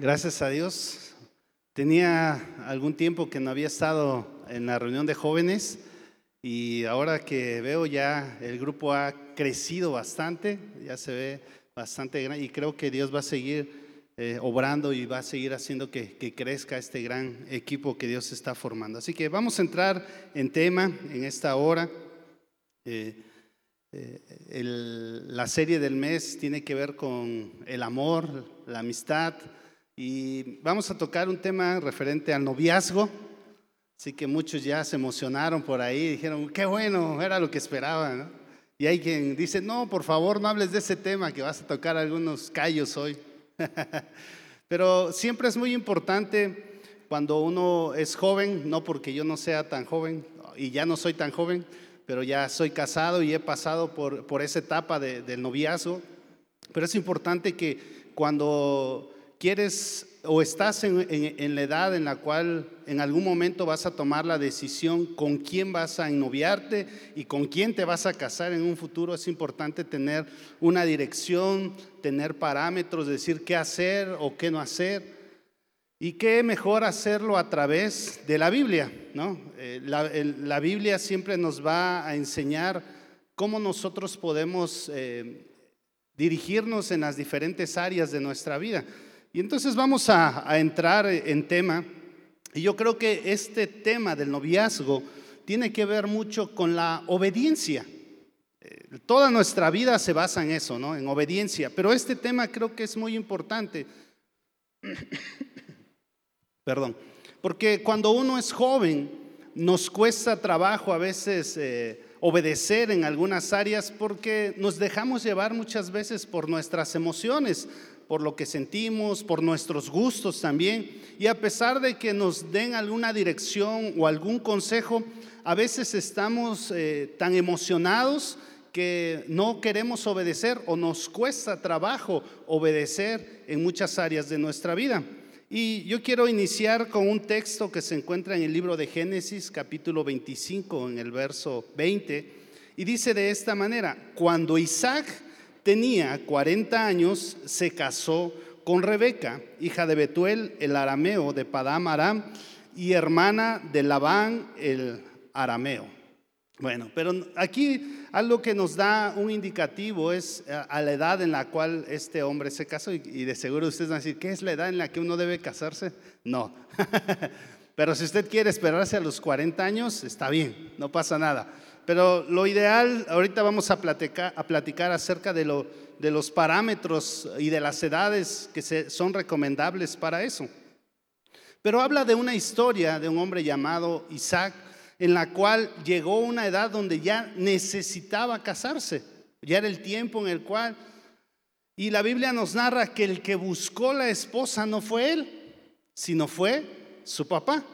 Gracias a Dios. Tenía algún tiempo que no había estado en la reunión de jóvenes y ahora que veo ya el grupo ha crecido bastante, ya se ve bastante grande y creo que Dios va a seguir eh, obrando y va a seguir haciendo que, crezca este gran equipo que Dios está formando. Así que vamos a entrar en tema en esta hora. Eh, eh, la serie del mes tiene que ver con el amor, la amistad, y vamos a tocar un tema referente al noviazgo. Así que muchos ya se emocionaron por ahí, dijeron, qué bueno, era lo que esperaban. Y hay quien dice, no, por favor, no hables de ese tema, que vas a tocar algunos callos hoy. Pero siempre es muy importante cuando uno es joven, no porque yo no sea tan joven, y ya no soy tan joven, pero ya soy casado y he pasado por, por esa etapa del noviazgo. Pero es importante que cuando quieres o estás en, la edad en la cual en algún momento vas a tomar la decisión con quién vas a ennoviarte y con quién te vas a casar en un futuro, es importante tener una dirección, tener parámetros, decir qué hacer o qué no hacer. Y qué mejor hacerlo a través de la Biblia, ¿no? Eh, la, Biblia siempre nos va a enseñar cómo nosotros podemos eh, dirigirnos en las diferentes áreas de nuestra vida. Y entonces vamos a, entrar en tema. Y yo creo que este tema del noviazgo tiene que ver mucho con la obediencia. Eh, toda nuestra vida se basa en eso, ¿no? En obediencia. Pero este tema creo que es muy importante. Perdón. Porque cuando uno es joven, nos cuesta trabajo a veces eh, obedecer en algunas áreas porque nos dejamos llevar muchas veces por nuestras emociones por lo que sentimos, por nuestros gustos también. Y a pesar de que nos den alguna dirección o algún consejo, a veces estamos eh, tan emocionados que no queremos obedecer o nos cuesta trabajo obedecer en muchas áreas de nuestra vida. Y yo quiero iniciar con un texto que se encuentra en el libro de Génesis, capítulo 25, en el verso 20, y dice de esta manera, cuando Isaac tenía 40 años, se casó con Rebeca, hija de Betuel, el arameo de Padam Aram, y hermana de Labán, el arameo. Bueno, pero aquí algo que nos da un indicativo es a la edad en la cual este hombre se casó, y de seguro ustedes van a decir, ¿qué es la edad en la que uno debe casarse? No. Pero si usted quiere esperarse a los 40 años, está bien, no pasa nada. Pero lo ideal, ahorita vamos a platicar, acerca de los parámetros y de las edades que son recomendables para eso. Pero habla de una historia de un hombre llamado Isaac, en la cual llegó una edad donde ya necesitaba casarse. Ya era el tiempo en el cual... Y la Biblia nos narra que el que buscó la esposa no fue él, sino fue su papá.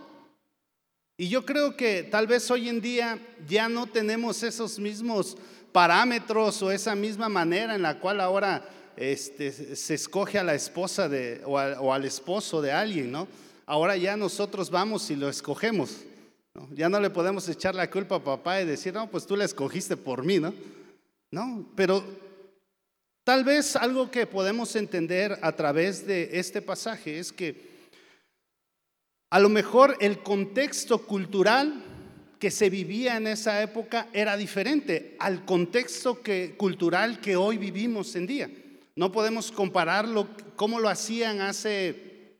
Y yo creo que tal vez hoy en día ya no tenemos esos mismos parámetros o esa misma manera en la cual ahora este, se escoge a la esposa de, o, al esposo de alguien, ¿no? Ahora ya nosotros vamos y lo escogemos. Ya no le podemos echar la culpa a papá y decir, no, pues tú la escogiste por mí, ¿no? No, pero tal vez algo que podemos entender a través de este pasaje es que a lo mejor el contexto cultural que se vivía en esa época era diferente al contexto cultural que hoy vivimos en día. No podemos compararlo como lo hacían hace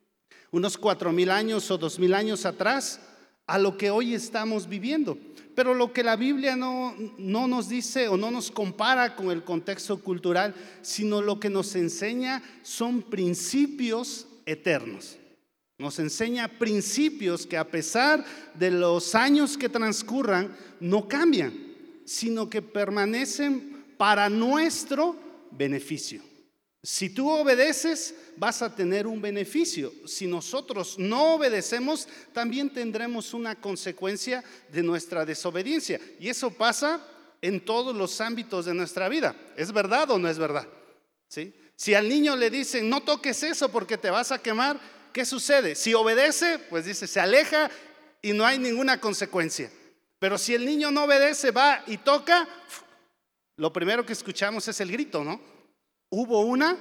unos cuatro mil años o dos mil años atrás a lo que hoy estamos viviendo. Pero lo que la Biblia no, no nos dice o no nos compara con el contexto cultural, sino lo que nos enseña son principios eternos. Nos enseña principios que a pesar de los años que transcurran, no cambian, sino que permanecen para nuestro beneficio. Si tú obedeces, vas a tener un beneficio. Si nosotros no obedecemos, también tendremos una consecuencia de nuestra desobediencia. Y eso pasa en todos los ámbitos de nuestra vida. ¿Es verdad o no es verdad? ¿Sí? Si al niño le dicen, no toques eso porque te vas a quemar, ¿qué sucede? Si obedece, pues dice, se aleja y no hay ninguna consecuencia. Pero si el niño no obedece, va y toca, lo primero que escuchamos es el grito, ¿no? Hubo una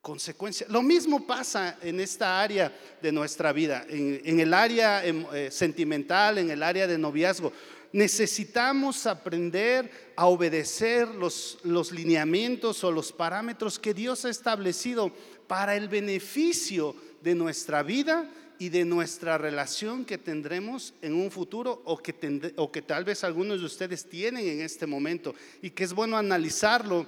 consecuencia. Lo mismo pasa en esta área de nuestra vida, en, el área em, eh, sentimental, en el área de noviazgo. Necesitamos aprender a obedecer los, los lineamientos o los parámetros que Dios ha establecido para el beneficio de nuestra vida y de nuestra relación que tendremos en un futuro o que, o que tal vez algunos de ustedes tienen en este momento y que es bueno analizarlo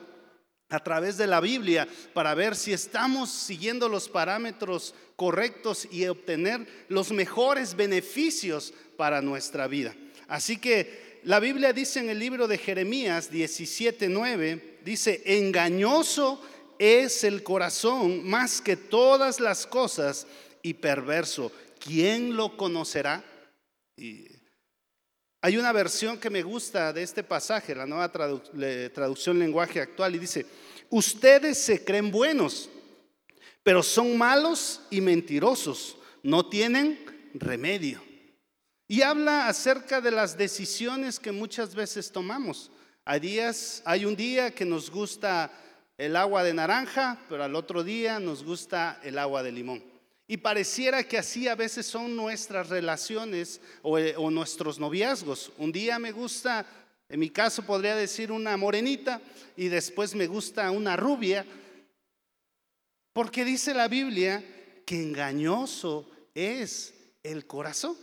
a través de la Biblia para ver si estamos siguiendo los parámetros correctos y obtener los mejores beneficios para nuestra vida. Así que la Biblia dice en el libro de Jeremías 17:9 dice, "Engañoso es el corazón más que todas las cosas y perverso. ¿Quién lo conocerá?" Hay una versión que me gusta de este pasaje, la nueva traducción lenguaje actual, y dice, ustedes se creen buenos, pero son malos y mentirosos, no tienen remedio. Y habla acerca de las decisiones que muchas veces tomamos. Hay un día que nos gusta el agua de naranja, pero al otro día nos gusta el agua de limón. Y pareciera que así a veces son nuestras relaciones eh, o, nuestros noviazgos. Un día me gusta, en mi caso podría decir una morenita y después me gusta una rubia, porque dice la Biblia que engañoso es el corazón.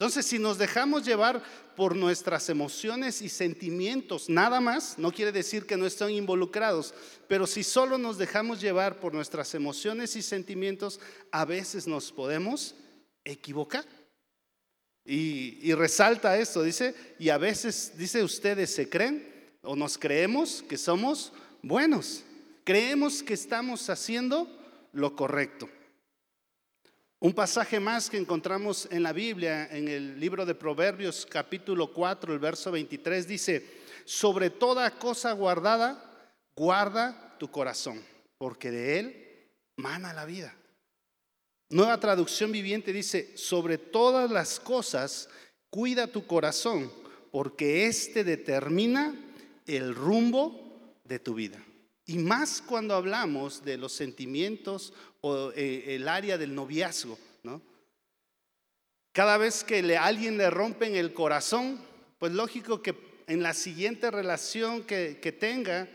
Entonces, si nos dejamos llevar por nuestras emociones y sentimientos, nada más, no quiere decir que no estén involucrados, pero si solo nos dejamos llevar por nuestras emociones y sentimientos, a veces nos podemos equivocar. Y, resalta esto, dice, y a veces, dice, ustedes se creen o nos creemos que somos buenos, creemos que estamos haciendo lo correcto. Un pasaje más que encontramos en la Biblia, en el libro de Proverbios capítulo 4, el verso 23, dice, sobre toda cosa guardada, guarda tu corazón, porque de él mana la vida. Nueva traducción viviente dice, sobre todas las cosas, cuida tu corazón, porque éste determina el rumbo de tu vida. Y más cuando hablamos de los sentimientos o eh, el área del noviazgo, ¿no? Cada vez que alguien le rompen el corazón, pues lógico que en la siguiente relación que, que tenga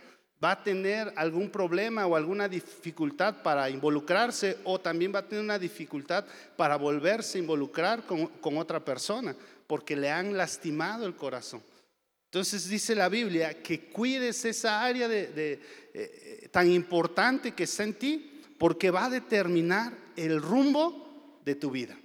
va a tener algún problema o alguna dificultad para involucrarse o también va a tener una dificultad para volverse a involucrar con, con otra persona porque le han lastimado el corazón. Entonces dice la Biblia que cuides esa área de, eh, tan importante que está en ti, porque va a determinar el rumbo de tu vida.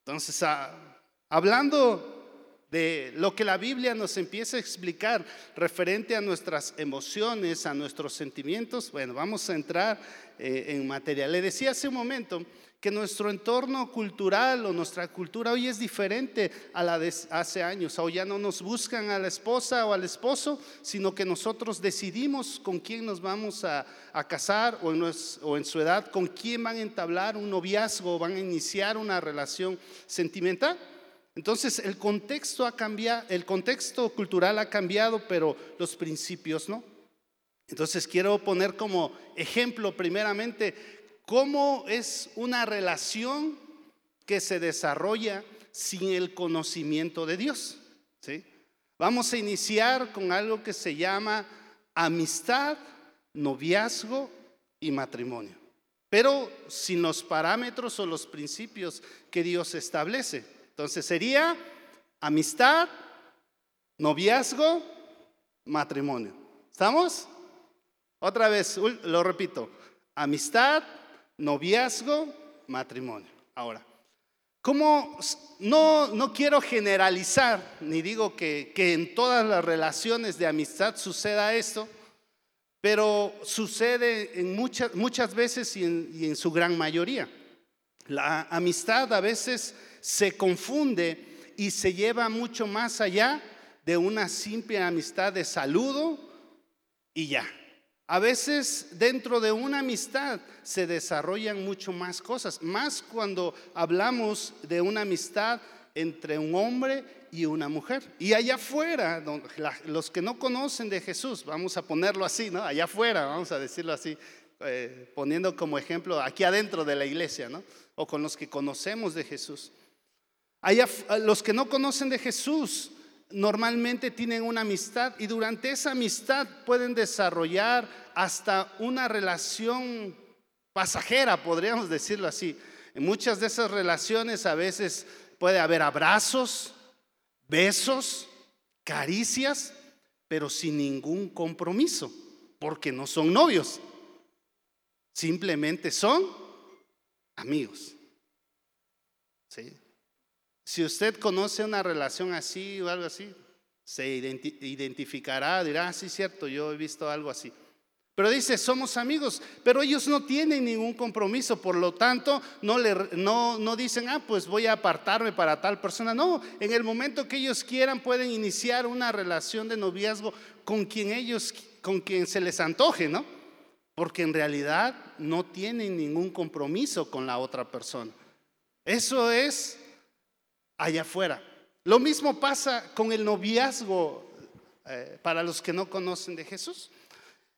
Entonces, ah, hablando de lo que la Biblia nos empieza a explicar referente a nuestras emociones, a nuestros sentimientos, bueno, vamos a entrar eh, en materia. Le decía hace un momento que nuestro entorno cultural o nuestra cultura hoy es diferente a la de hace años. Hoy ya no nos buscan a la esposa o al esposo, sino que nosotros decidimos con quién nos vamos a, casar o en, o en, su edad, con quién van a entablar un noviazgo o van a iniciar una relación sentimental. Entonces el contexto ha cambiado, el contexto cultural ha cambiado, pero los principios no. Entonces quiero poner como ejemplo primeramente cómo es una relación que se desarrolla sin el conocimiento de Dios. ¿sí? Vamos a iniciar con algo que se llama amistad, noviazgo y matrimonio, pero sin los parámetros o los principios que Dios establece. Entonces sería amistad, noviazgo, matrimonio. ¿Estamos? Otra vez, lo repito, amistad, noviazgo, matrimonio. Ahora, como no, no quiero generalizar, ni digo que, en todas las relaciones de amistad suceda esto, pero sucede en muchas, muchas veces y en, y en su gran mayoría. La amistad a veces se confunde y se lleva mucho más allá de una simple amistad de saludo y ya. A veces dentro de una amistad se desarrollan mucho más cosas, más cuando hablamos de una amistad entre un hombre y una mujer. Y allá afuera, los que no conocen de Jesús, vamos a ponerlo así, ¿no? Allá afuera, vamos a decirlo así, eh, poniendo como ejemplo aquí adentro de la iglesia, ¿no? O con los que conocemos de Jesús. los que no conocen de Jesús normalmente tienen una amistad y durante esa amistad pueden desarrollar hasta una relación pasajera, podríamos decirlo así. En muchas de esas relaciones a veces puede haber abrazos, besos, caricias, pero sin ningún compromiso, porque no son novios, simplemente son amigos. Si usted conoce una relación así o algo así, se identificará, dirá, ah, sí, cierto, yo he visto algo así. Pero dice, somos amigos, pero ellos no tienen ningún compromiso, por lo tanto, no, le, no, no dicen, ah, pues voy a apartarme para tal persona. No, en el momento que ellos quieran pueden iniciar una relación de noviazgo con quien ellos, con quien se les antoje, ¿no? Porque en realidad no tienen ningún compromiso con la otra persona. Eso es allá afuera. Lo mismo pasa con el noviazgo eh, para los que no conocen de Jesús.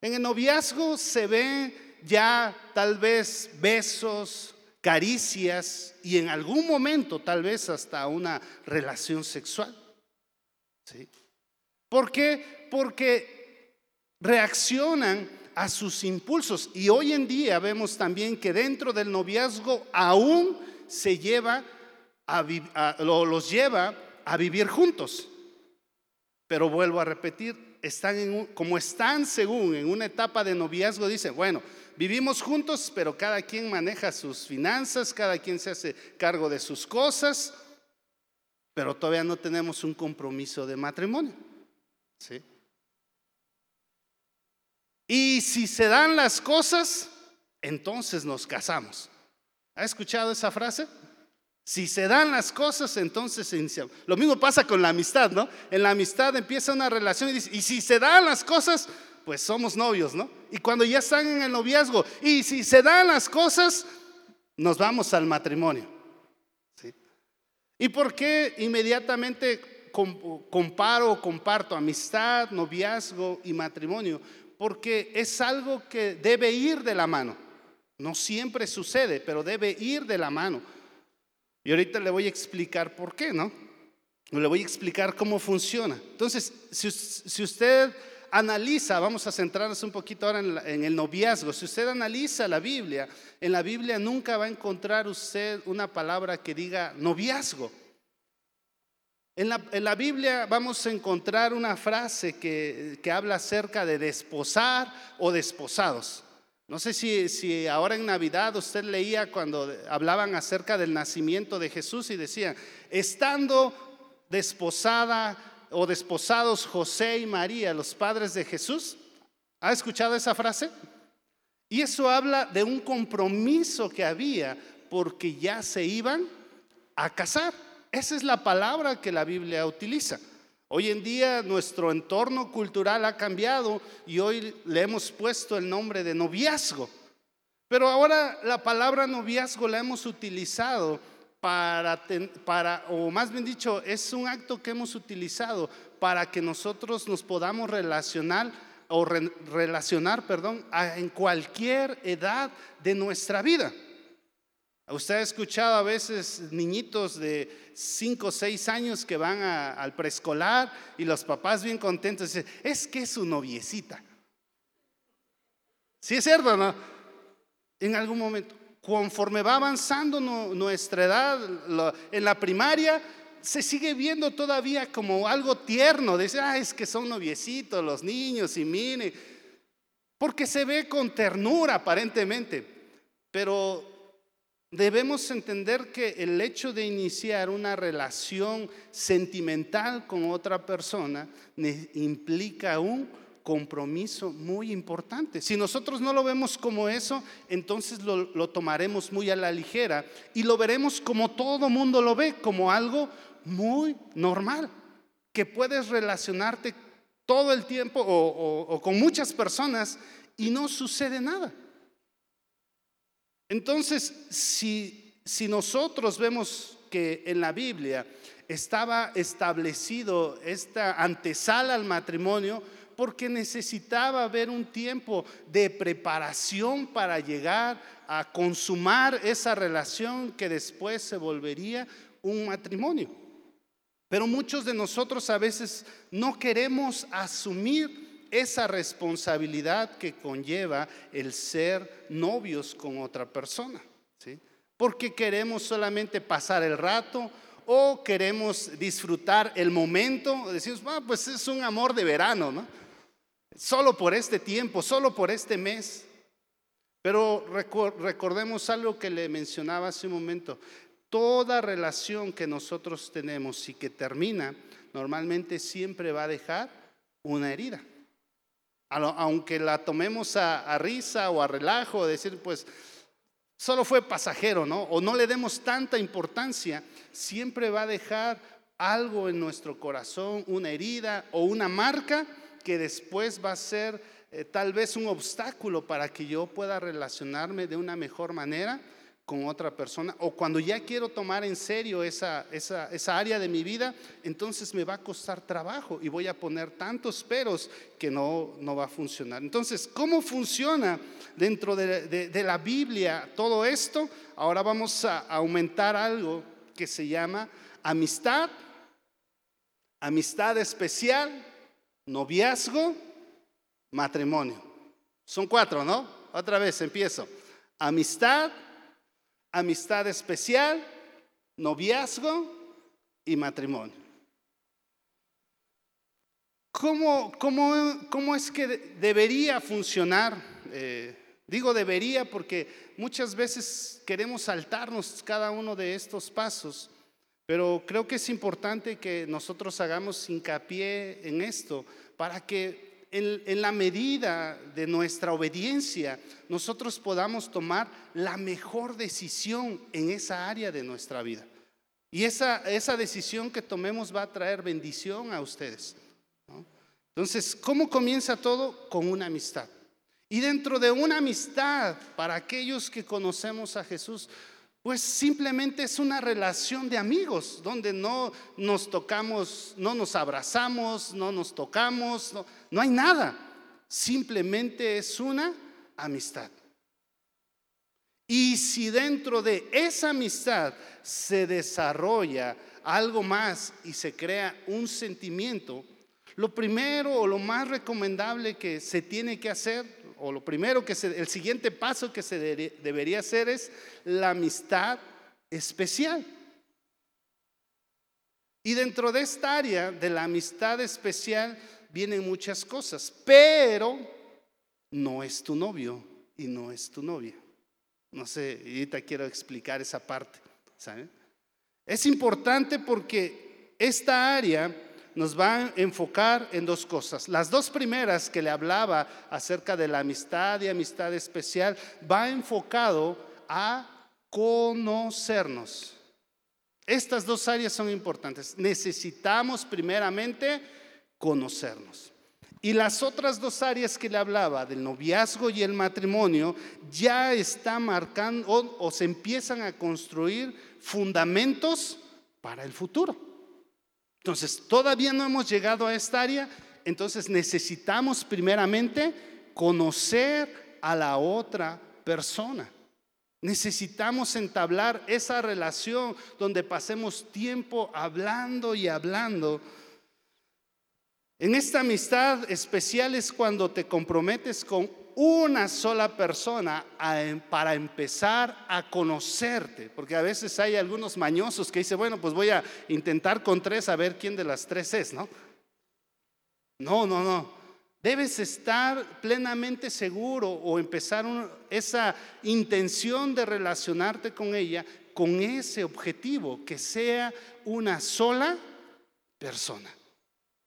En el noviazgo se ven ya tal vez besos, caricias y en algún momento tal vez hasta una relación sexual. ¿Sí? ¿Por qué? Porque reaccionan a sus impulsos y hoy en día vemos también que dentro del noviazgo aún se lleva los lleva a vivir juntos. Pero vuelvo a repetir, están como están según en una etapa de noviazgo, dice, bueno, vivimos juntos, pero cada quien maneja sus finanzas, cada quien se hace cargo de sus cosas, pero todavía no tenemos un compromiso de matrimonio. ¿sí? Y si se dan las cosas, entonces nos casamos. ¿Ha escuchado esa frase? Si se dan las cosas, entonces. Lo mismo pasa con la amistad, ¿no? En la amistad empieza una relación y dice, y si se dan las cosas, pues somos novios, ¿no? Y cuando ya están en el noviazgo, y si se dan las cosas, nos vamos al matrimonio. ¿sí? ¿Y por qué inmediatamente comparo o comparto amistad, noviazgo y matrimonio? Porque es algo que debe ir de la mano. No siempre sucede, pero debe ir de la mano. Y ahorita le voy a explicar por qué, ¿no? Le voy a explicar cómo funciona. Entonces, si, usted analiza, vamos a centrarnos un poquito ahora en, el noviazgo, si usted analiza la Biblia, en la Biblia nunca va a encontrar usted una palabra que diga noviazgo. En la, en la, Biblia vamos a encontrar una frase que, que, habla acerca de desposar o desposados. No sé si, si, ahora en Navidad usted leía cuando hablaban acerca del nacimiento de Jesús y decía, estando desposada o desposados José y María, los padres de Jesús. ¿Ha escuchado esa frase? Y eso habla de un compromiso que había porque ya se iban a casar. Esa es la palabra que la Biblia utiliza. Hoy en día nuestro entorno cultural ha cambiado y hoy le hemos puesto el nombre de noviazgo. Pero ahora la palabra noviazgo la hemos utilizado para, o más bien dicho, es un acto que hemos utilizado para que nosotros nos podamos relacionar o relacionar, perdón, en cualquier edad de nuestra vida. Usted ha escuchado a veces niñitos de 5 o 6 años que van al preescolar y los papás bien contentos dicen, es que es su noviecita. Sí es cierto, ¿no? En algún momento, conforme va avanzando nuestra edad, en la primaria se sigue viendo todavía como algo tierno. Dice, ah, es que son noviecitos los niños y mire, porque se ve con ternura aparentemente. Pero Debemos entender que el hecho de iniciar una relación sentimental con otra persona implica un compromiso muy importante. Si nosotros no lo vemos como eso, entonces lo, tomaremos muy a la ligera y lo veremos como todo mundo lo ve, como algo muy normal, que puedes relacionarte todo el tiempo o con muchas personas y no sucede nada. Entonces, si, nosotros vemos que en la Biblia estaba establecido esta antesala al matrimonio, porque necesitaba haber un tiempo de preparación para llegar a consumar esa relación que después se volvería un matrimonio. Pero muchos de nosotros a veces no queremos asumir esa responsabilidad que conlleva el ser novios con otra persona. ¿sí? Porque queremos solamente pasar el rato o queremos disfrutar el momento. Decimos, ah, pues es un amor de verano, ¿no? Solo por este tiempo, solo por este mes. Pero recordemos algo que le mencionaba hace un momento. Toda relación que nosotros tenemos y que termina, normalmente siempre va a dejar una herida. Aunque la tomemos a, risa o a relajo, decir, pues solo fue pasajero, ¿no? O no le demos tanta importancia, siempre va a dejar algo en nuestro corazón, una herida o una marca que después va a ser eh, tal vez un obstáculo para que yo pueda relacionarme de una mejor manera con otra persona. O cuando ya quiero tomar en serio esa, esa, esa, área de mi vida, entonces me va a costar trabajo y voy a poner tantos peros que no, no va a funcionar. Entonces, ¿cómo funciona dentro de, de la Biblia todo esto? Ahora vamos a aumentar algo que se llama amistad, amistad especial noviazgo, matrimonio. Son cuatro, ¿no? Otra vez empiezo. Amistad, amistad especial, noviazgo y matrimonio. ¿Cómo, cómo, es que debería funcionar? Eh, digo debería porque muchas veces queremos saltarnos cada uno de estos pasos pero creo que es importante que nosotros hagamos hincapié en esto para que en, la medida de nuestra obediencia nosotros podamos tomar la mejor decisión en esa área de nuestra vida. Y esa, esa decisión que tomemos va a traer bendición a ustedes. Entonces, ¿cómo comienza todo? Con una amistad. Y dentro de una amistad, para aquellos que conocemos a Jesús, pues simplemente es una relación de amigos, donde no nos tocamos, no nos abrazamos, no nos tocamos, no, hay nada. Simplemente es una amistad. Y si dentro de esa amistad se desarrolla algo más y se crea un sentimiento, lo primero o lo más recomendable que se tiene que hacer o lo primero que se, el siguiente paso que se debería hacer es la amistad especial. Y dentro de esta área de la amistad especial vienen muchas cosas, pero no es tu novio y no es tu novia. No sé, ahorita quiero explicar esa parte. Es importante porque esta área nos va a enfocar en dos cosas. Las dos primeras que le hablaba acerca de la amistad y amistad especial, va enfocado a conocernos. Estas dos áreas son importantes. Necesitamos primeramente conocernos. Y las otras dos áreas que le hablaba, del noviazgo y el matrimonio, ya están marcando o, o se empiezan a construir fundamentos para el futuro. Entonces, todavía no hemos llegado a esta área, entonces necesitamos primeramente conocer a la otra persona. Necesitamos entablar esa relación donde pasemos tiempo hablando y hablando. En esta amistad especial es cuando te comprometes con una sola persona em, para empezar a conocerte, porque a veces hay algunos mañosos que dicen, bueno, pues voy a intentar con tres a ver quién de las tres es, ¿no? No, no, no. Debes estar plenamente seguro o empezar esa intención de relacionarte con ella con ese objetivo, que sea una sola persona,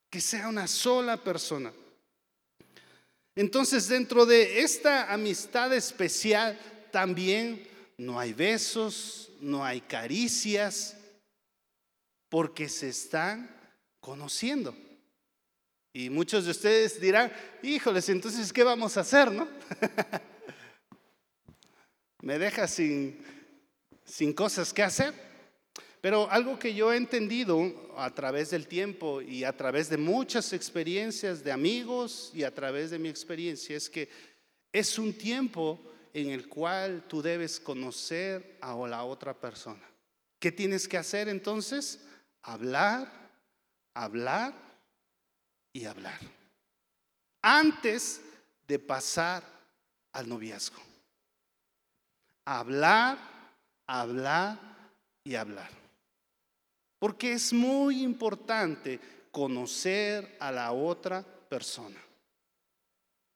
que sea una sola persona. Entonces dentro de esta amistad especial también no hay besos, no hay caricias, porque se están conociendo. Y muchos de ustedes dirán, híjoles, entonces, ¿qué vamos a hacer, no? Me deja sin, sin cosas que hacer. Pero algo que yo he entendido a través del tiempo y a través de muchas experiencias de amigos y a través de mi experiencia es que es un tiempo en el cual tú debes conocer a la otra persona. ¿Qué tienes que hacer entonces? Hablar, hablar y hablar. Antes de pasar al noviazgo. Hablar, hablar y hablar. Porque es muy importante conocer a la otra persona.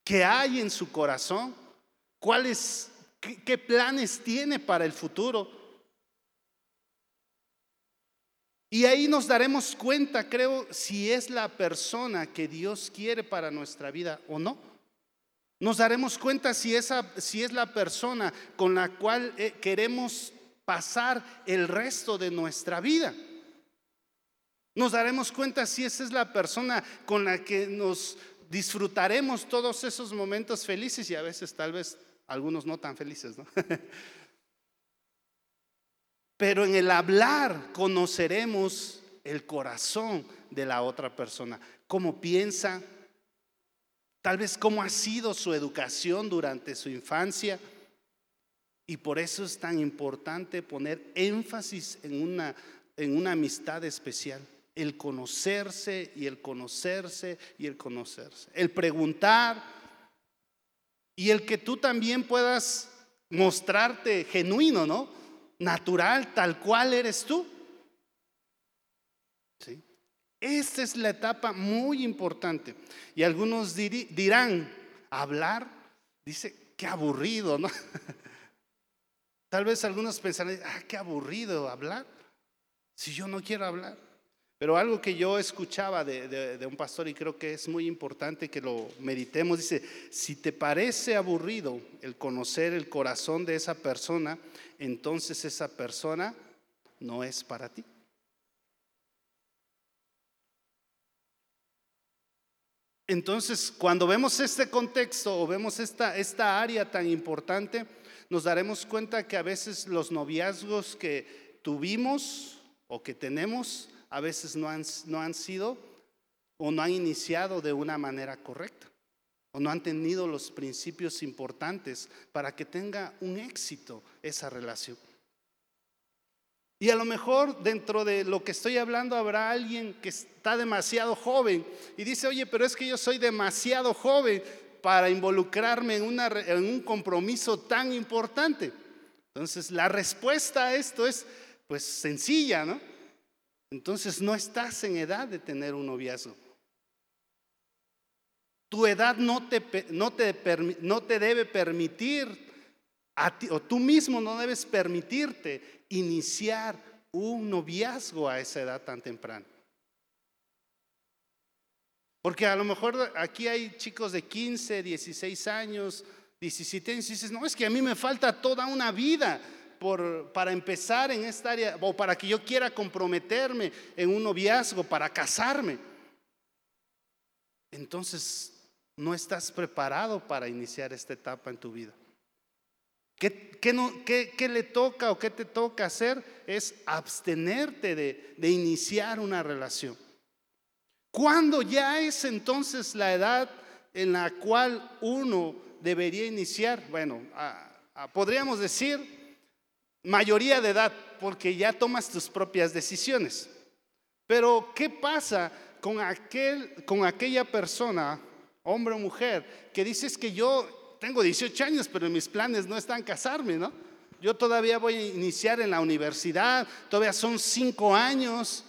¿Qué hay en su corazón? ¿Cuáles, qué, planes tiene para el futuro? Y ahí nos daremos cuenta, creo, si es la persona que Dios quiere para nuestra vida o no. Nos daremos cuenta si, esa, si es la persona con la cual eh, queremos pasar el resto de nuestra vida. Nos daremos cuenta si esa es la persona con la que nos disfrutaremos todos esos momentos felices y a veces tal vez algunos no tan felices, ¿no? Pero en el hablar conoceremos el corazón de la otra persona, cómo piensa, tal vez cómo ha sido su educación durante su infancia. Y por eso es tan importante poner énfasis en una, en una amistad especial el conocerse y el conocerse y el conocerse. El preguntar y el que tú también puedas mostrarte genuino, ¿no? Natural, tal cual eres tú. ¿Sí? Esta es la etapa muy importante. Y algunos dirán, hablar, dice, qué aburrido, ¿no? Tal vez algunos pensarán, ah, qué aburrido hablar, si yo no quiero hablar. Pero algo que yo escuchaba de, un pastor y creo que es muy importante que lo meditemos, dice, si te parece aburrido el conocer el corazón de esa persona, entonces esa persona no es para ti. Entonces, cuando vemos este contexto o vemos esta, esta área tan importante, nos daremos cuenta que a veces los noviazgos que tuvimos o que tenemos a veces no han, sido o no han iniciado de una manera correcta o no han tenido los principios importantes para que tenga un éxito esa relación. Y a lo mejor dentro de lo que estoy hablando habrá alguien que está demasiado joven y dice, oye, pero es que yo soy demasiado joven para involucrarme en, en un compromiso tan importante. Entonces, la respuesta a esto es, pues, sencilla, ¿no? Entonces no estás en edad de tener un noviazgo. Tu edad no te, no te, no te debe permitir, a ti, o tú mismo no debes permitirte iniciar un noviazgo a esa edad tan temprana. Porque a lo mejor aquí hay chicos de 15, 16 años, 17 años, y dices, no, es que a mí me falta toda una vida para empezar en esta área o para que yo quiera comprometerme en un noviazgo, para casarme, entonces no estás preparado para iniciar esta etapa en tu vida. ¿Qué, le toca o qué te toca hacer? Es abstenerte de iniciar una relación. ¿Cuándo ya es entonces la edad en la cual uno debería iniciar? Bueno, podríamos decir mayoría de edad, porque ya tomas tus propias decisiones. Pero, ¿qué pasa con, aquel, con aquella persona, hombre o mujer, que dices que yo tengo 18 años, pero mis planes no están casarme, ¿no? Yo todavía voy a iniciar en la universidad, todavía son cinco años.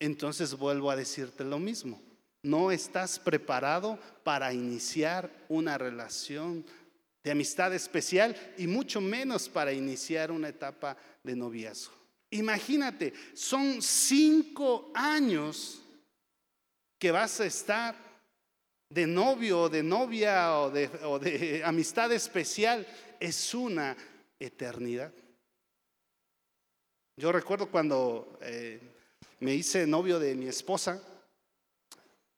Entonces vuelvo a decirte lo mismo. No estás preparado para iniciar una relación de amistad especial y mucho menos para iniciar una etapa de noviazgo. Imagínate, son cinco años que vas a estar de novio o de novia o de, amistad especial. Es una eternidad. Yo recuerdo cuando eh, me hice novio de mi esposa,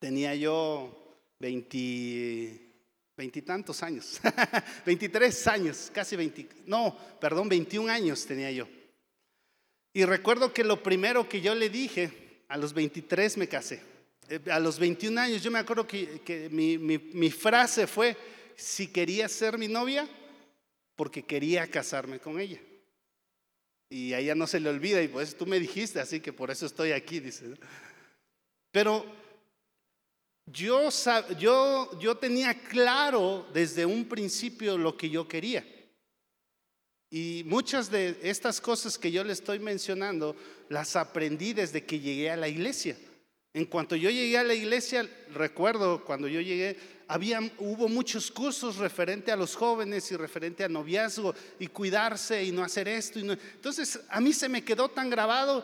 tenía yo 20 veintitantos años, 23 años, casi 20, no, perdón, 21 años tenía yo. Y recuerdo que lo primero que yo le dije, a los 23 me casé. Eh, a los 21 años yo me acuerdo que, mi, mi frase fue, si quería ser mi novia, porque quería casarme con ella. Y a ella no se le olvida y pues tú me dijiste, así que por eso estoy aquí, dice. Pero yo, yo, yo tenía claro desde un principio lo que yo quería. Y muchas de estas cosas que yo le estoy mencionando las aprendí desde que llegué a la iglesia. En cuanto yo llegué a la iglesia, recuerdo cuando yo llegué, había, hubo muchos cursos referente a los jóvenes y referente a noviazgo y cuidarse y no hacer esto. Y Entonces a mí se me quedó tan grabado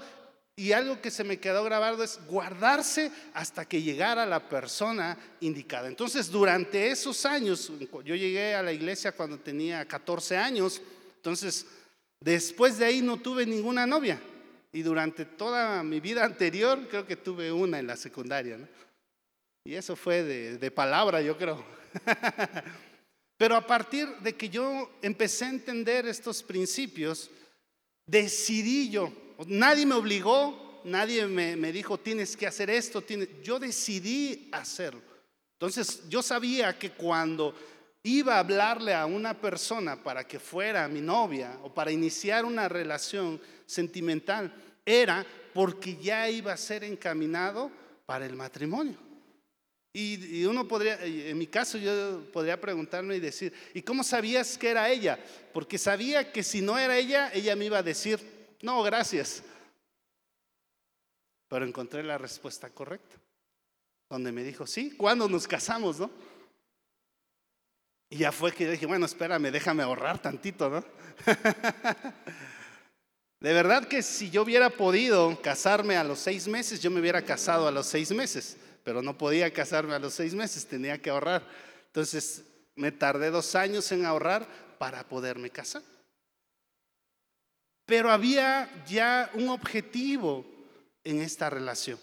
y algo que se me quedó grabado es guardarse hasta que llegara la persona indicada. Entonces durante esos años, yo llegué a la iglesia cuando tenía 14 años, entonces después de ahí no tuve ninguna novia. Y durante toda mi vida anterior creo que tuve una en la secundaria. Y eso fue de, palabra, yo creo. Pero a partir de que yo empecé a entender estos principios, decidí yo, nadie me obligó, nadie me, me dijo, tienes que hacer esto, yo decidí hacerlo. Entonces yo sabía que cuando iba a hablarle a una persona para que fuera mi novia o para iniciar una relación sentimental, era porque ya iba a ser encaminado para el matrimonio. Y, uno podría, en mi caso yo podría preguntarme y decir, ¿y cómo sabías que era ella? Porque sabía que si no era ella, ella me iba a decir, no, gracias. Pero encontré la respuesta correcta, donde me dijo, sí, ¿cuándo nos casamos, no? Y ya fue que yo dije, bueno, espérame, déjame ahorrar tantito, ¿no? De verdad que si yo hubiera podido casarme a los seis meses, yo me hubiera casado a los seis meses, pero no podía casarme a los seis meses, tenía que ahorrar. Entonces me tardé dos años en ahorrar para poderme casar. Pero había ya un objetivo en esta relación.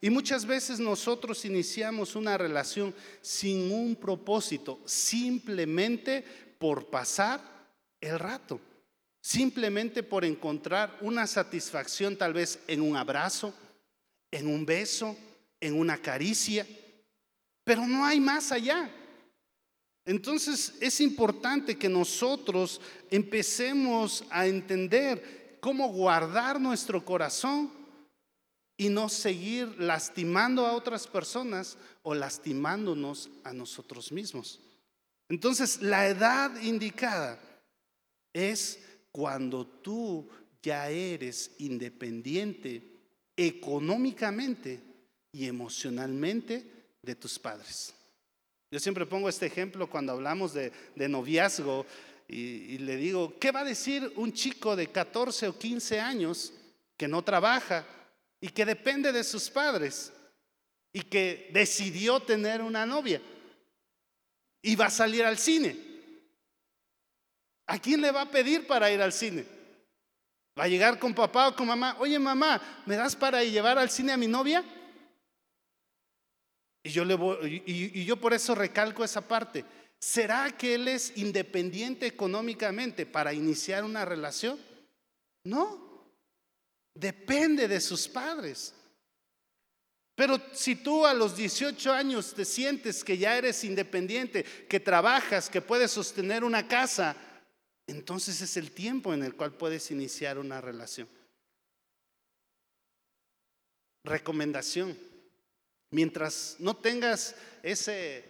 Y muchas veces nosotros iniciamos una relación sin un propósito, simplemente por pasar el rato simplemente por encontrar una satisfacción tal vez en un abrazo, en un beso, en una caricia, pero no hay más allá. Entonces es importante que nosotros empecemos a entender cómo guardar nuestro corazón y no seguir lastimando a otras personas o lastimándonos a nosotros mismos. Entonces la edad indicada es cuando tú ya eres independiente económicamente y emocionalmente de tus padres. Yo siempre pongo este ejemplo cuando hablamos de, noviazgo y, y, le digo, ¿qué va a decir un chico de 14 o 15 años que no trabaja y que depende de sus padres y que decidió tener una novia y va a salir al cine? ¿A quién le va a pedir para ir al cine? ¿Va a llegar con papá o con mamá? Oye mamá, ¿me das para llevar al cine a mi novia? Y yo, por eso recalco esa parte. ¿Será que él es independiente económicamente para iniciar una relación? No, depende de sus padres. Pero si tú a los 18 años te sientes que ya eres independiente, que trabajas, que puedes sostener una casa, entonces es el tiempo en el cual puedes iniciar una relación. Recomendación. Mientras no tengas ese,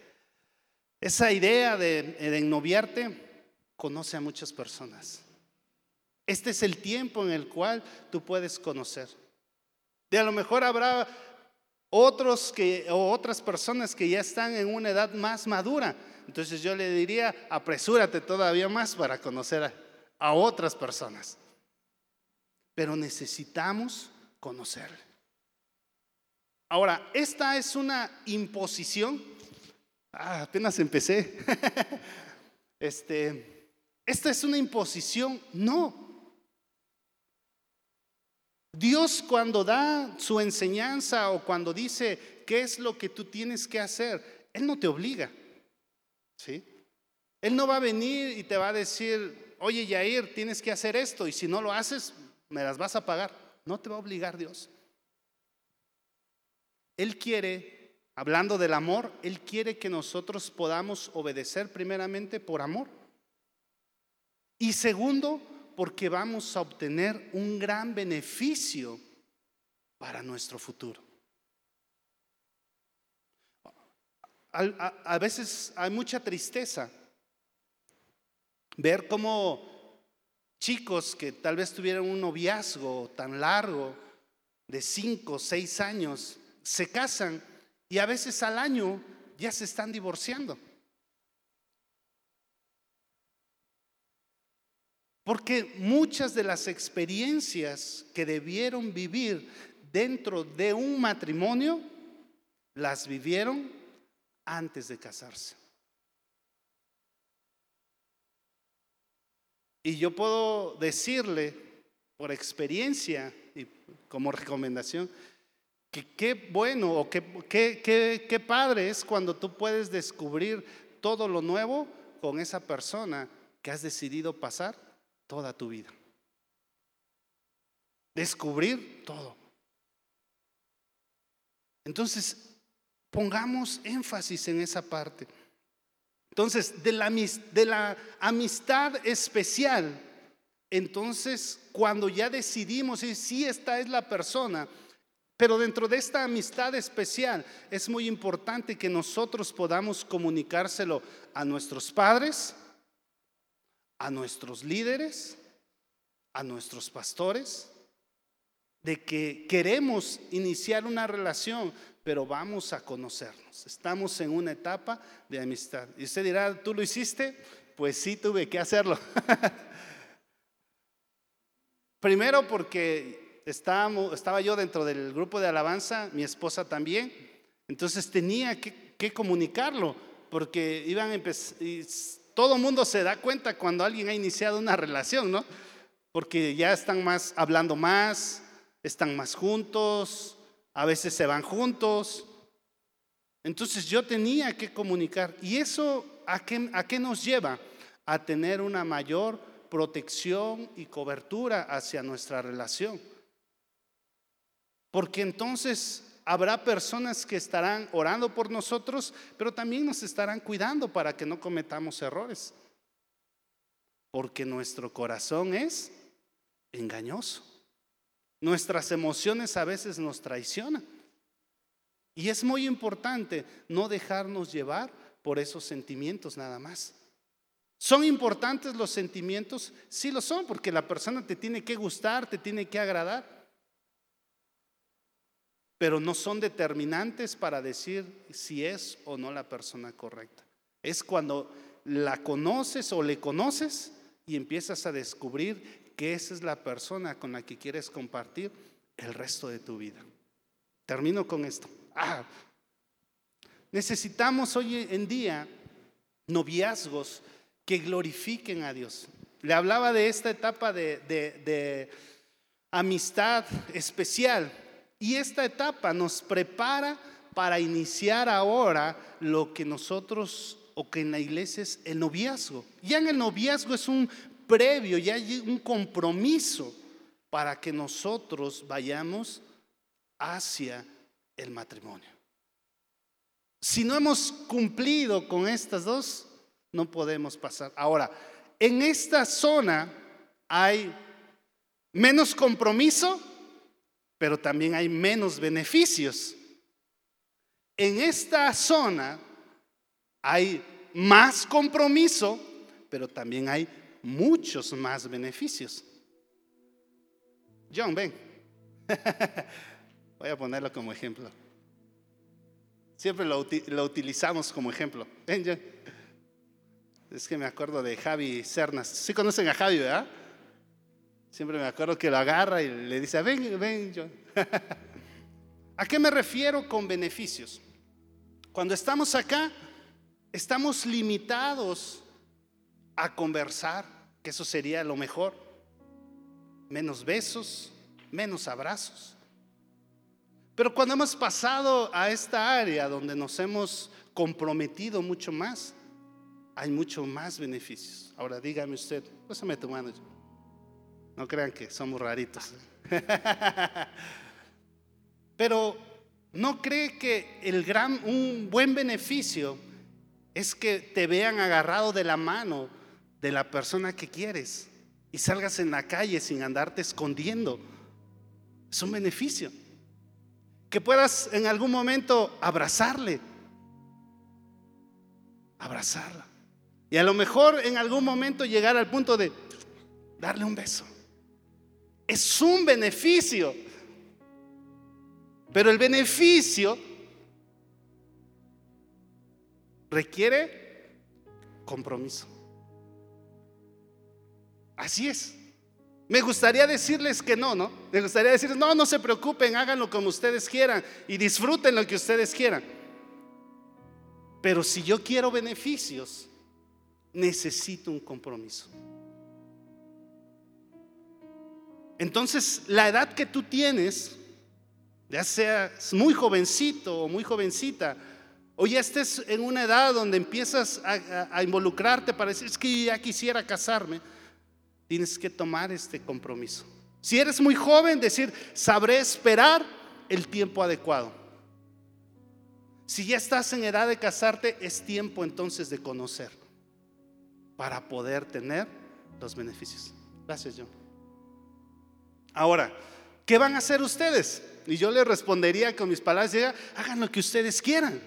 esa idea de, de ennoviarte, conoce a muchas personas. Este es el tiempo en el cual tú puedes conocer. De a lo mejor habrá otros que, o otras personas que ya están en una edad más madura entonces yo le diría, apresúrate todavía más para conocer a, otras personas. Pero necesitamos conocerle. Ahora, esta es una imposición. Ah, apenas empecé. este, esta es una imposición. No. Dios cuando da su enseñanza o cuando dice qué es lo que tú tienes que hacer, Él no te obliga. ¿Sí? Él no va a venir y te va a decir, oye Yair, tienes que hacer esto y si no lo haces, me las vas a pagar. No te va a obligar Dios. Él quiere, hablando del amor, Él quiere que nosotros podamos obedecer primeramente por amor. Y segundo, porque vamos a obtener un gran beneficio para nuestro futuro. A, veces hay mucha tristeza ver cómo chicos que tal vez tuvieron un noviazgo tan largo de cinco, seis años, se casan y a veces al año ya se están divorciando. Porque muchas de las experiencias que debieron vivir dentro de un matrimonio, las vivieron antes de casarse. Y yo puedo decirle por experiencia y como recomendación que qué bueno o qué, qué, qué padre es cuando tú puedes descubrir todo lo nuevo con esa persona que has decidido pasar toda tu vida. Descubrir todo. Entonces, pongamos énfasis en esa parte. Entonces, de la, de la amistad especial, entonces cuando ya decidimos, si sí, esta es la persona, pero dentro de esta amistad especial es muy importante que nosotros podamos comunicárselo a nuestros padres, a nuestros líderes, a nuestros pastores, de que queremos iniciar una relación, pero vamos a conocernos. Estamos en una etapa de amistad. Y usted dirá, ¿tú lo hiciste? Pues sí, tuve que hacerlo. Primero porque estaba yo dentro del grupo de alabanza, mi esposa también, entonces tenía que, comunicarlo, porque iban a empezar, todo el mundo se da cuenta cuando alguien ha iniciado una relación, ¿no? Porque ya están más, hablando más, están más juntos, a veces se van juntos. Entonces yo tenía que comunicar. ¿Y eso a qué, a qué nos lleva? A tener una mayor protección y cobertura hacia nuestra relación. Porque entonces habrá personas que estarán orando por nosotros, pero también nos estarán cuidando para que no cometamos errores. Porque nuestro corazón es engañoso. Nuestras emociones a veces nos traicionan. Y es muy importante no dejarnos llevar por esos sentimientos nada más. ¿Son importantes los sentimientos? Sí lo son, porque la persona te tiene que gustar, te tiene que agradar. Pero no son determinantes para decir si es o no la persona correcta. Es cuando la conoces o le conoces y empiezas a descubrir que esa es la persona con la que quieres compartir el resto de tu vida. Termino con esto. Ah, necesitamos hoy en día noviazgos que glorifiquen a Dios. Le hablaba de esta etapa de, amistad especial y esta etapa nos prepara para iniciar ahora lo que nosotros o que en la iglesia es el noviazgo. Ya en el noviazgo es un previo, ya hay un compromiso para que nosotros vayamos hacia el matrimonio. Si no hemos cumplido con estas dos, no podemos pasar. Ahora, en esta zona hay menos compromiso, pero también hay menos beneficios. En esta zona hay más compromiso, pero también hay muchos más beneficios. John, ven. Voy a ponerlo como ejemplo. Siempre lo, utilizamos como ejemplo. Ven, John. Es que me acuerdo de Javi Cernas. ¿Sí conocen a Javi, verdad? Siempre me acuerdo que lo agarra y le dice, ven, ven, John. ¿A qué me refiero con beneficios? Cuando estamos acá, estamos limitados a conversar, que eso sería lo mejor. Menos besos, menos abrazos. Pero cuando hemos pasado a esta área donde nos hemos comprometido mucho más, hay mucho más beneficios. Ahora dígame usted, pásame tu mano. No crean que somos raritos. Pero no cree que el gran, un buen beneficio es que te vean agarrado de la mano de la persona que quieres y salgas en la calle sin andarte escondiendo. Es un beneficio. Que puedas en algún momento abrazarle. Abrazarla. Y a lo mejor en algún momento llegar al punto de darle un beso. Es un beneficio. Pero el beneficio requiere compromiso. Así es. Me gustaría decirles que no, ¿no? Me gustaría decirles, no, no se preocupen, háganlo como ustedes quieran y disfruten lo que ustedes quieran. Pero si yo quiero beneficios, necesito un compromiso. Entonces, la edad que tú tienes, ya seas muy jovencito o muy jovencita, o ya estés en una edad donde empiezas a, involucrarte para decir, es que ya quisiera casarme, tienes que tomar este compromiso. Si eres muy joven, decir, sabré esperar el tiempo adecuado. Si ya estás en edad de casarte, es tiempo entonces de conocer para poder tener los beneficios. Gracias, John. Ahora, ¿qué van a hacer ustedes? Y yo les respondería con mis palabras, hagan lo que ustedes quieran.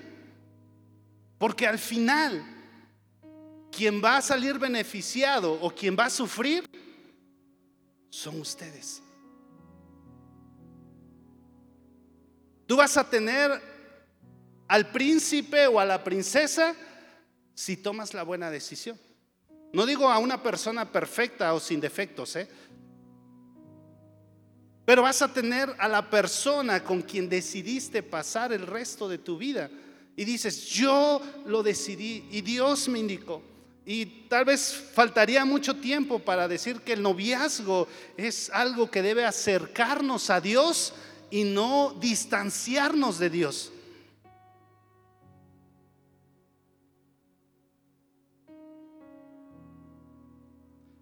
Porque al final, quien va a salir beneficiado o quien va a sufrir, son ustedes. Tú vas a tener al príncipe o a la princesa si tomas la buena decisión. No digo a una persona perfecta o sin defectos, ¿eh? Pero vas a tener a la persona con quien decidiste pasar el resto de tu vida. Y dices, yo lo decidí y Dios me indicó. Y tal vez faltaría mucho tiempo para decir que el noviazgo es algo que debe acercarnos a Dios y no distanciarnos de Dios.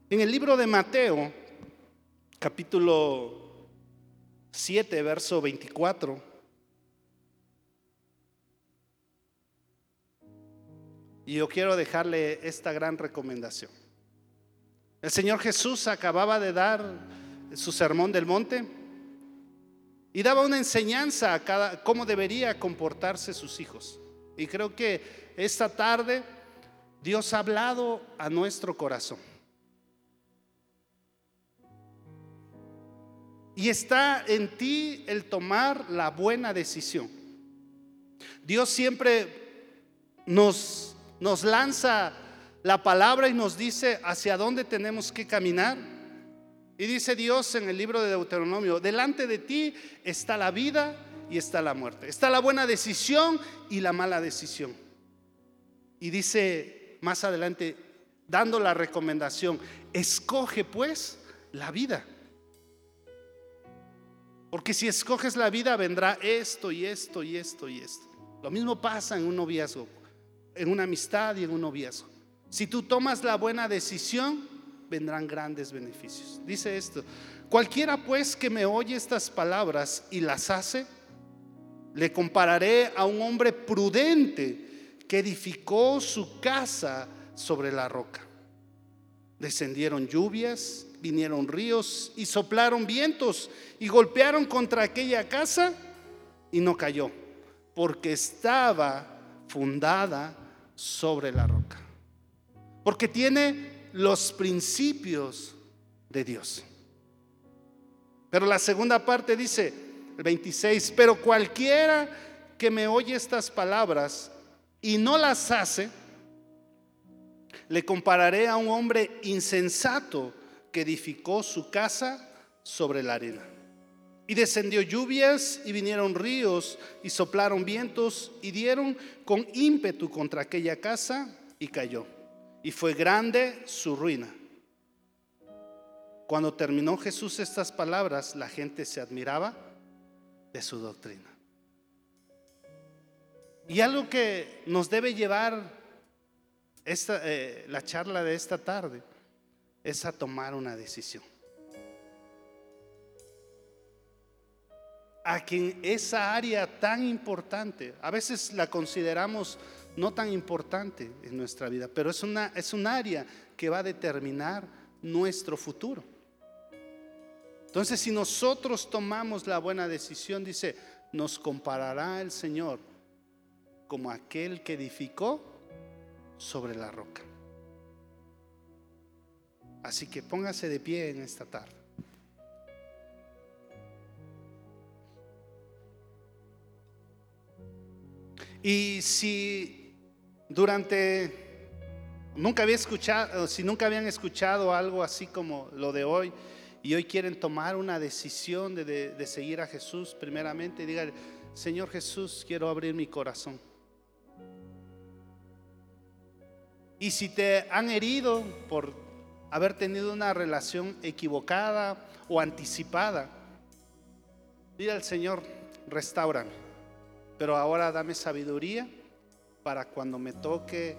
En el libro de Mateo, capítulo 7, verso 24. Y yo quiero dejarle esta gran recomendación. El Señor Jesús acababa de dar su sermón del monte y daba una enseñanza a cada cómo debería comportarse sus hijos. Y creo que esta tarde Dios ha hablado a nuestro corazón. Y está en ti el tomar la buena decisión. Dios siempre nos, nos lanza la palabra y nos dice hacia dónde tenemos que caminar. Y dice Dios en el libro de Deuteronomio, delante de ti está la vida y está la muerte. Está la buena decisión y la mala decisión. Y dice más adelante, dando la recomendación, escoge pues la vida porque si escoges la vida vendrá esto y esto y esto y esto. Lo mismo pasa en un noviazgo, en una amistad y en un noviazgo. Si tú tomas la buena decisión, vendrán grandes beneficios. Dice esto, cualquiera pues que me oye estas palabras y las hace, le compararé a un hombre prudente que edificó su casa sobre la roca. Descendieron lluvias vinieron ríos y soplaron vientos y golpearon contra aquella casa y no cayó, porque estaba fundada sobre la roca. Porque tiene los principios de Dios. Pero la segunda parte dice, el 26, pero cualquiera que me oye estas palabras y no las hace, le compararé a un hombre insensato que edificó su casa sobre la arena. Y descendió lluvias y vinieron ríos y soplaron vientos y dieron con ímpetu contra aquella casa y cayó. Y fue grande su ruina. Cuando terminó Jesús estas palabras, la gente se admiraba de su doctrina. Y algo que nos debe llevar esta, eh, la charla de esta tarde es a tomar una decisión. A quien esa área tan importante, a veces la consideramos no tan importante en nuestra vida, pero es, una, es un área que va a determinar nuestro futuro. Entonces, si nosotros tomamos la buena decisión, dice, nos comparará el Señor como aquel que edificó sobre la roca. Así que póngase de pie en esta tarde. Y si durante, nunca había escuchado, si nunca habían escuchado algo así como lo de hoy, y hoy quieren tomar una decisión de, seguir a Jesús, primeramente digan, Señor Jesús, quiero abrir mi corazón. Y si te han herido por haber tenido una relación equivocada o anticipada, dile al Señor, restaurame, pero ahora dame sabiduría para cuando me toque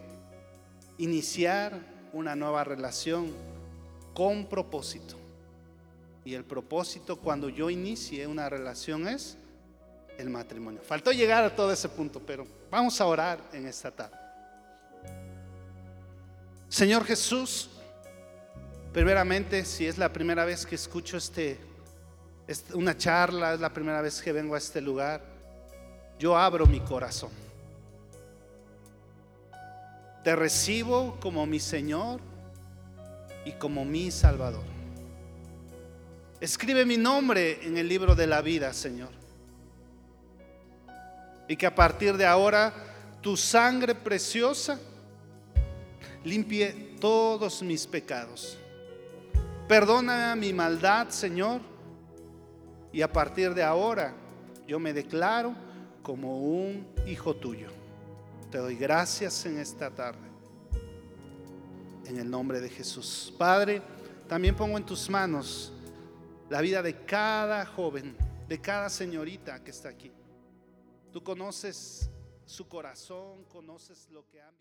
iniciar una nueva relación con propósito. Y el propósito cuando yo inicie una relación es el matrimonio. Faltó llegar a todo ese punto, pero vamos a orar en esta tarde. Señor Jesús, primeramente, si es la primera vez que escucho este, una charla, es la primera vez que vengo a este lugar, yo abro mi corazón. Te recibo como mi Señor y como mi Salvador. Escribe mi nombre en el libro de la vida, Señor. Y que a partir de ahora tu sangre preciosa limpie todos mis pecados. Perdona mi maldad, Señor. Y a partir de ahora yo me declaro como un hijo tuyo. Te doy gracias en esta tarde. En el nombre de Jesús. Padre, también pongo en tus manos la vida de cada joven, de cada señorita que está aquí. Tú conoces su corazón, conoces lo que han